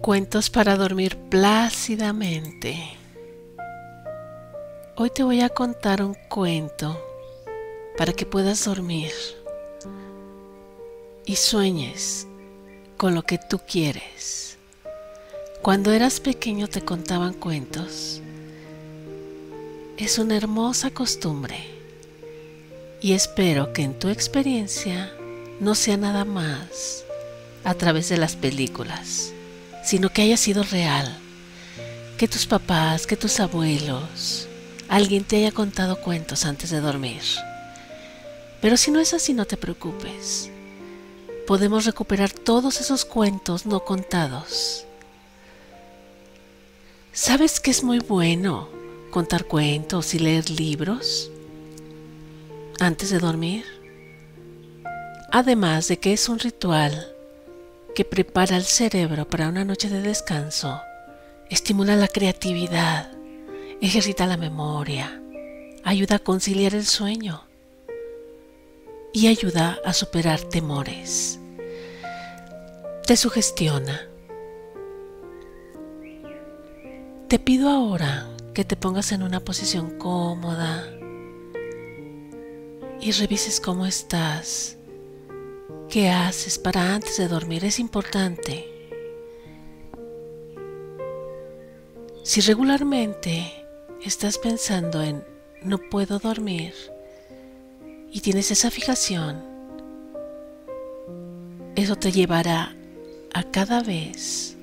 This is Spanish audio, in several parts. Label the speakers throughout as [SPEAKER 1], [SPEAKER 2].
[SPEAKER 1] Cuentos para dormir plácidamente. Hoy te voy a contar un cuento para que puedas dormir y sueñes con lo que tú quieres. Cuando eras pequeño te contaban cuentos. Es una hermosa costumbre y espero que en tu experiencia no sea nada más a través de las películas sino que haya sido real. Que tus papás, que tus abuelos, alguien te haya contado cuentos antes de dormir. Pero si no es así, no te preocupes. Podemos recuperar todos esos cuentos no contados. ¿Sabes que es muy bueno contar cuentos y leer libros antes de dormir? Además de que es un ritual que prepara el cerebro para una noche de descanso, estimula la creatividad, ejercita la memoria, ayuda a conciliar el sueño y ayuda a superar temores. Te sugestiona. Te pido ahora que te pongas en una posición cómoda y revises cómo estás ¿Qué haces para antes de dormir? Es importante. Si regularmente estás pensando en no puedo dormir y tienes esa fijación, eso te llevará a cada vez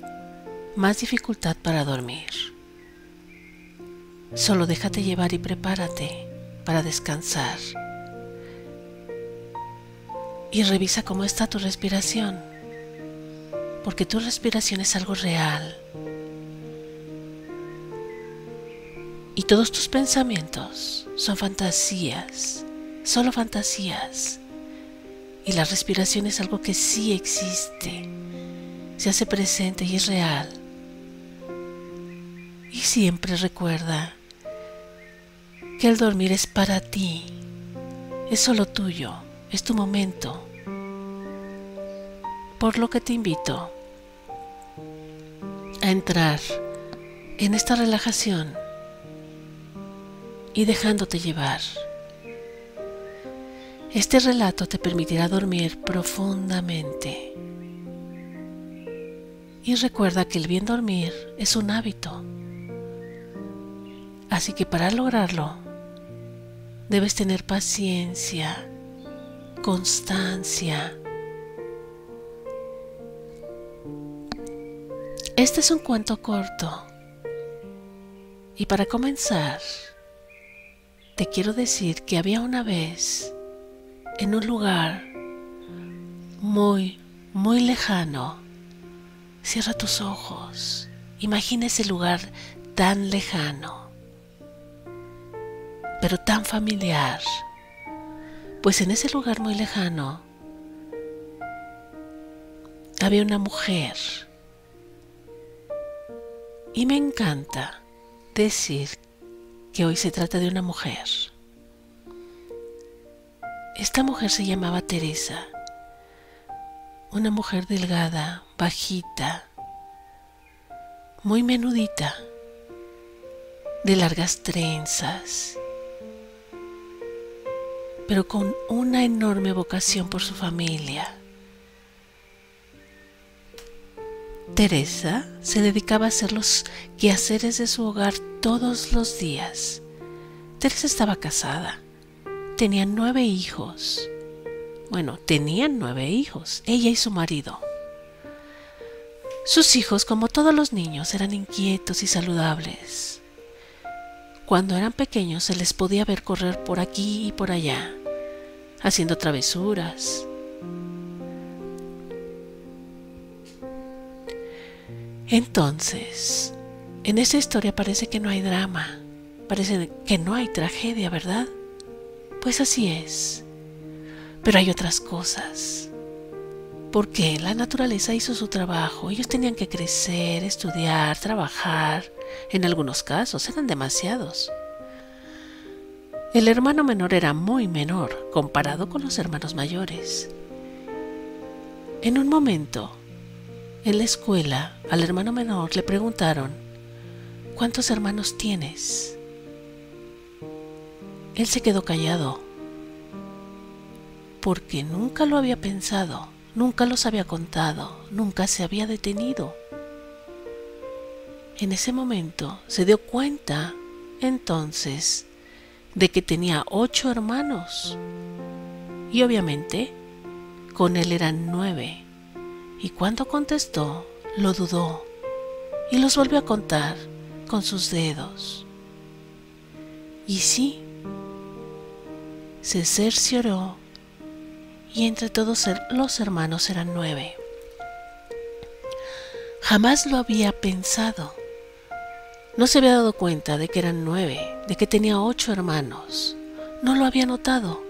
[SPEAKER 1] más dificultad para dormir. Solo déjate llevar y prepárate para descansar y revisa cómo está tu respiración, porque tu respiración es algo real. Y todos tus pensamientos son fantasías, solo fantasías. Y la respiración es algo que sí existe, se hace presente y es real. Y siempre recuerda que el dormir es para ti, es solo tuyo es tu momento. Por lo que te invito a entrar en esta relajación y dejándote llevar. Este relato te permitirá dormir profundamente. Y recuerda que el bien dormir es un hábito. Así que para lograrlo, debes tener paciencia constancia. Este es un cuento corto. Y para comenzar, te quiero decir que había una vez, en un lugar muy, muy lejano, cierra tus ojos, imagina ese lugar tan lejano, pero tan familiar pues en ese lugar muy lejano había una mujer. Y me encanta decir que hoy se trata de una mujer. Esta mujer se llamaba Teresa, una mujer delgada, bajita, muy menudita, de largas trenzas pero con una enorme vocación por su familia. Teresa se dedicaba a hacer los quehaceres de su hogar todos los días. Teresa estaba casada, tenía nueve hijos. Bueno, tenían nueve hijos, ella y su marido. Sus hijos, como todos los niños, eran inquietos y saludables. Cuando eran pequeños se les podía ver correr por aquí y por allá haciendo travesuras. Entonces, en esta historia parece que no hay drama, parece que no hay tragedia, ¿verdad? Pues así es. Pero hay otras cosas. Porque la naturaleza hizo su trabajo. Ellos tenían que crecer, estudiar, trabajar. En algunos casos eran demasiados. El hermano menor era muy menor comparado con los hermanos mayores. En un momento, en la escuela al hermano menor le preguntaron, ¿cuántos hermanos tienes? Él se quedó callado porque nunca lo había pensado, nunca los había contado, nunca se había detenido. En ese momento se dio cuenta entonces de que tenía ocho hermanos y obviamente con él eran nueve. Y cuando contestó, lo dudó y los volvió a contar con sus dedos. Y sí, se cercioró y entre todos los hermanos eran nueve. Jamás lo había pensado. No se había dado cuenta de que eran nueve, de que tenía ocho hermanos. No lo había notado.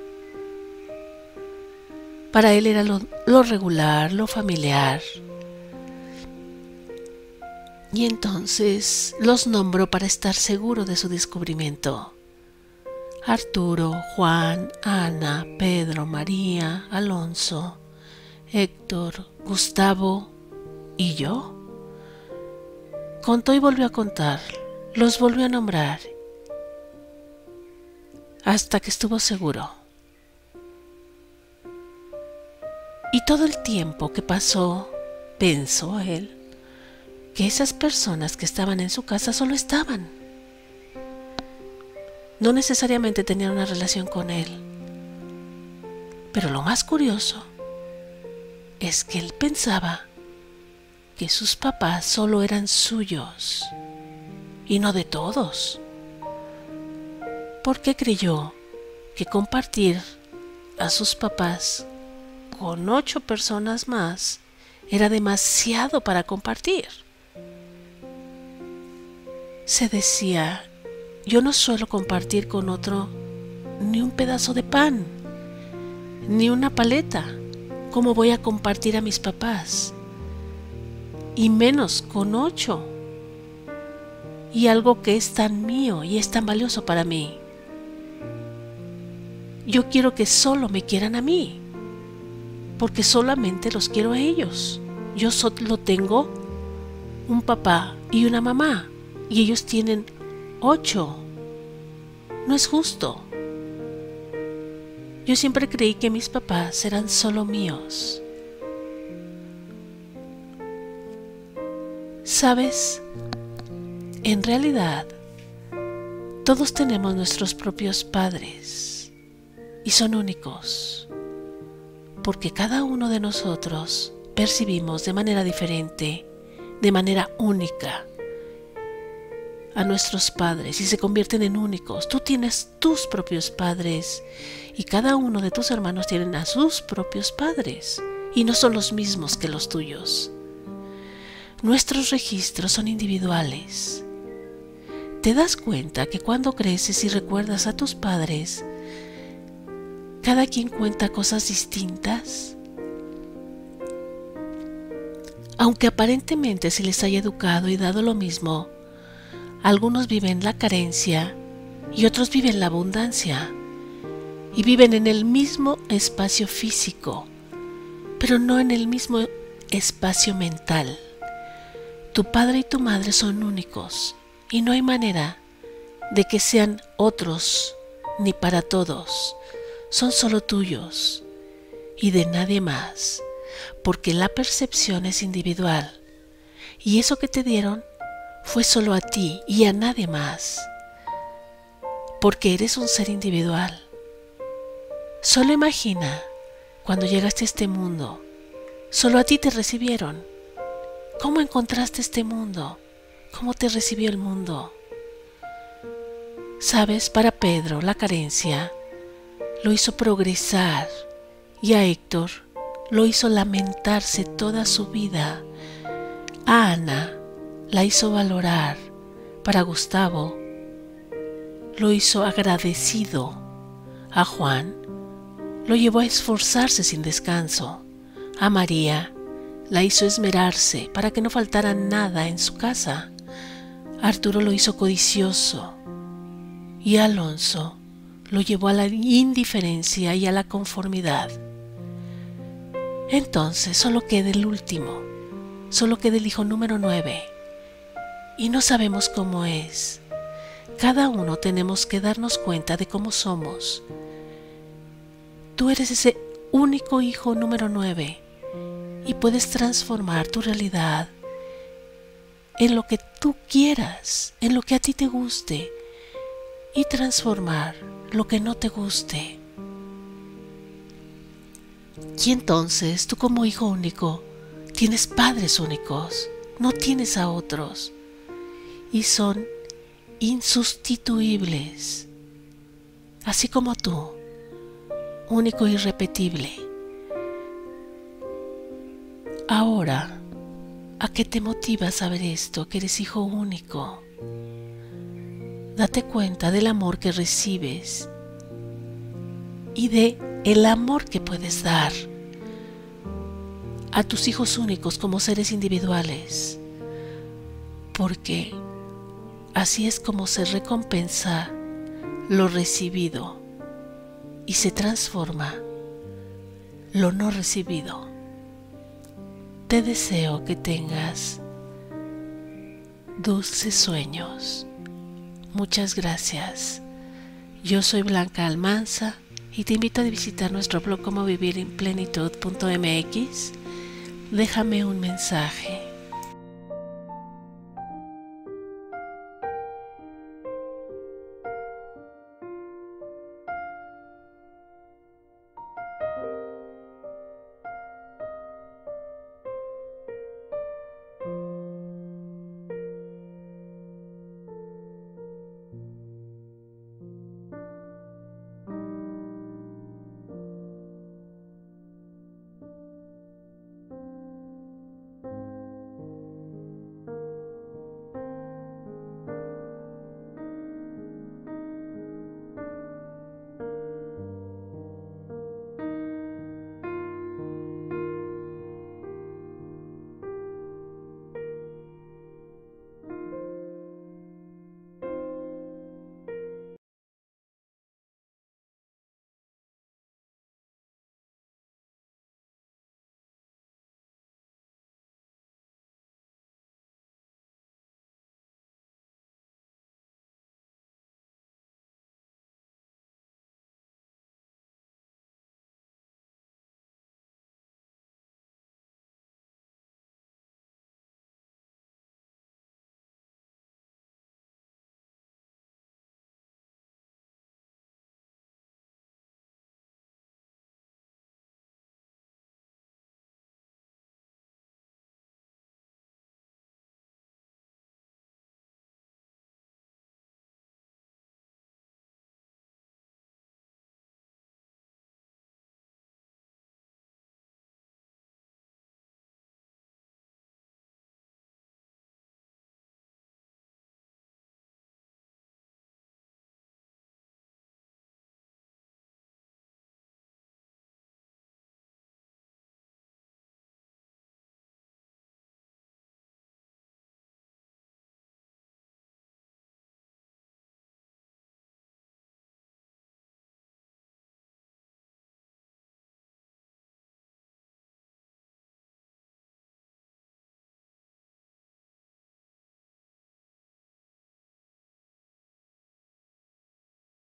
[SPEAKER 1] Para él era lo, lo regular, lo familiar. Y entonces los nombró para estar seguro de su descubrimiento. Arturo, Juan, Ana, Pedro, María, Alonso, Héctor, Gustavo y yo. Contó y volvió a contar, los volvió a nombrar, hasta que estuvo seguro. Y todo el tiempo que pasó, pensó él, que esas personas que estaban en su casa solo estaban no necesariamente tenían una relación con él. Pero lo más curioso es que él pensaba que sus papás solo eran suyos y no de todos. Porque creyó que compartir a sus papás con ocho personas más era demasiado para compartir. Se decía yo no suelo compartir con otro ni un pedazo de pan, ni una paleta, como voy a compartir a mis papás, y menos con ocho, y algo que es tan mío y es tan valioso para mí. Yo quiero que solo me quieran a mí, porque solamente los quiero a ellos. Yo solo tengo un papá y una mamá, y ellos tienen Ocho. No es justo. Yo siempre creí que mis papás eran solo míos. ¿Sabes? En realidad, todos tenemos nuestros propios padres y son únicos, porque cada uno de nosotros percibimos de manera diferente, de manera única, a nuestros padres y se convierten en únicos. Tú tienes tus propios padres y cada uno de tus hermanos tienen a sus propios padres y no son los mismos que los tuyos. Nuestros registros son individuales. ¿Te das cuenta que cuando creces y recuerdas a tus padres, cada quien cuenta cosas distintas? Aunque aparentemente se les haya educado y dado lo mismo, algunos viven la carencia y otros viven la abundancia. Y viven en el mismo espacio físico, pero no en el mismo espacio mental. Tu padre y tu madre son únicos y no hay manera de que sean otros ni para todos. Son solo tuyos y de nadie más, porque la percepción es individual y eso que te dieron fue solo a ti y a nadie más, porque eres un ser individual. Solo imagina cuando llegaste a este mundo, solo a ti te recibieron. ¿Cómo encontraste este mundo? ¿Cómo te recibió el mundo? Sabes, para Pedro la carencia lo hizo progresar y a Héctor lo hizo lamentarse toda su vida. A Ana la hizo valorar. Para Gustavo lo hizo agradecido. A Juan lo llevó a esforzarse sin descanso. A María la hizo esmerarse para que no faltara nada en su casa. Arturo lo hizo codicioso. Y Alonso lo llevó a la indiferencia y a la conformidad. Entonces solo queda el último, solo queda el hijo número 9 y no sabemos cómo es. Cada uno tenemos que darnos cuenta de cómo somos. Tú eres ese único hijo número 9 y puedes transformar tu realidad en lo que tú quieras, en lo que a ti te guste y transformar lo que no te guste. Y entonces tú como hijo único tienes padres únicos, no tienes a otros y son insustituibles, así como tú, único e irrepetible. Ahora, ¿a qué te motiva saber esto, que eres hijo único? Date cuenta del amor que recibes y de el amor que puedes dar a tus hijos únicos como seres individuales, porque así es como se recompensa lo recibido y se transforma lo no recibido. Te deseo que tengas dulces sueños. Muchas gracias. Yo soy Blanca Almanza y te invito a visitar nuestro blog como vivir en plenitud.mx. Déjame un mensaje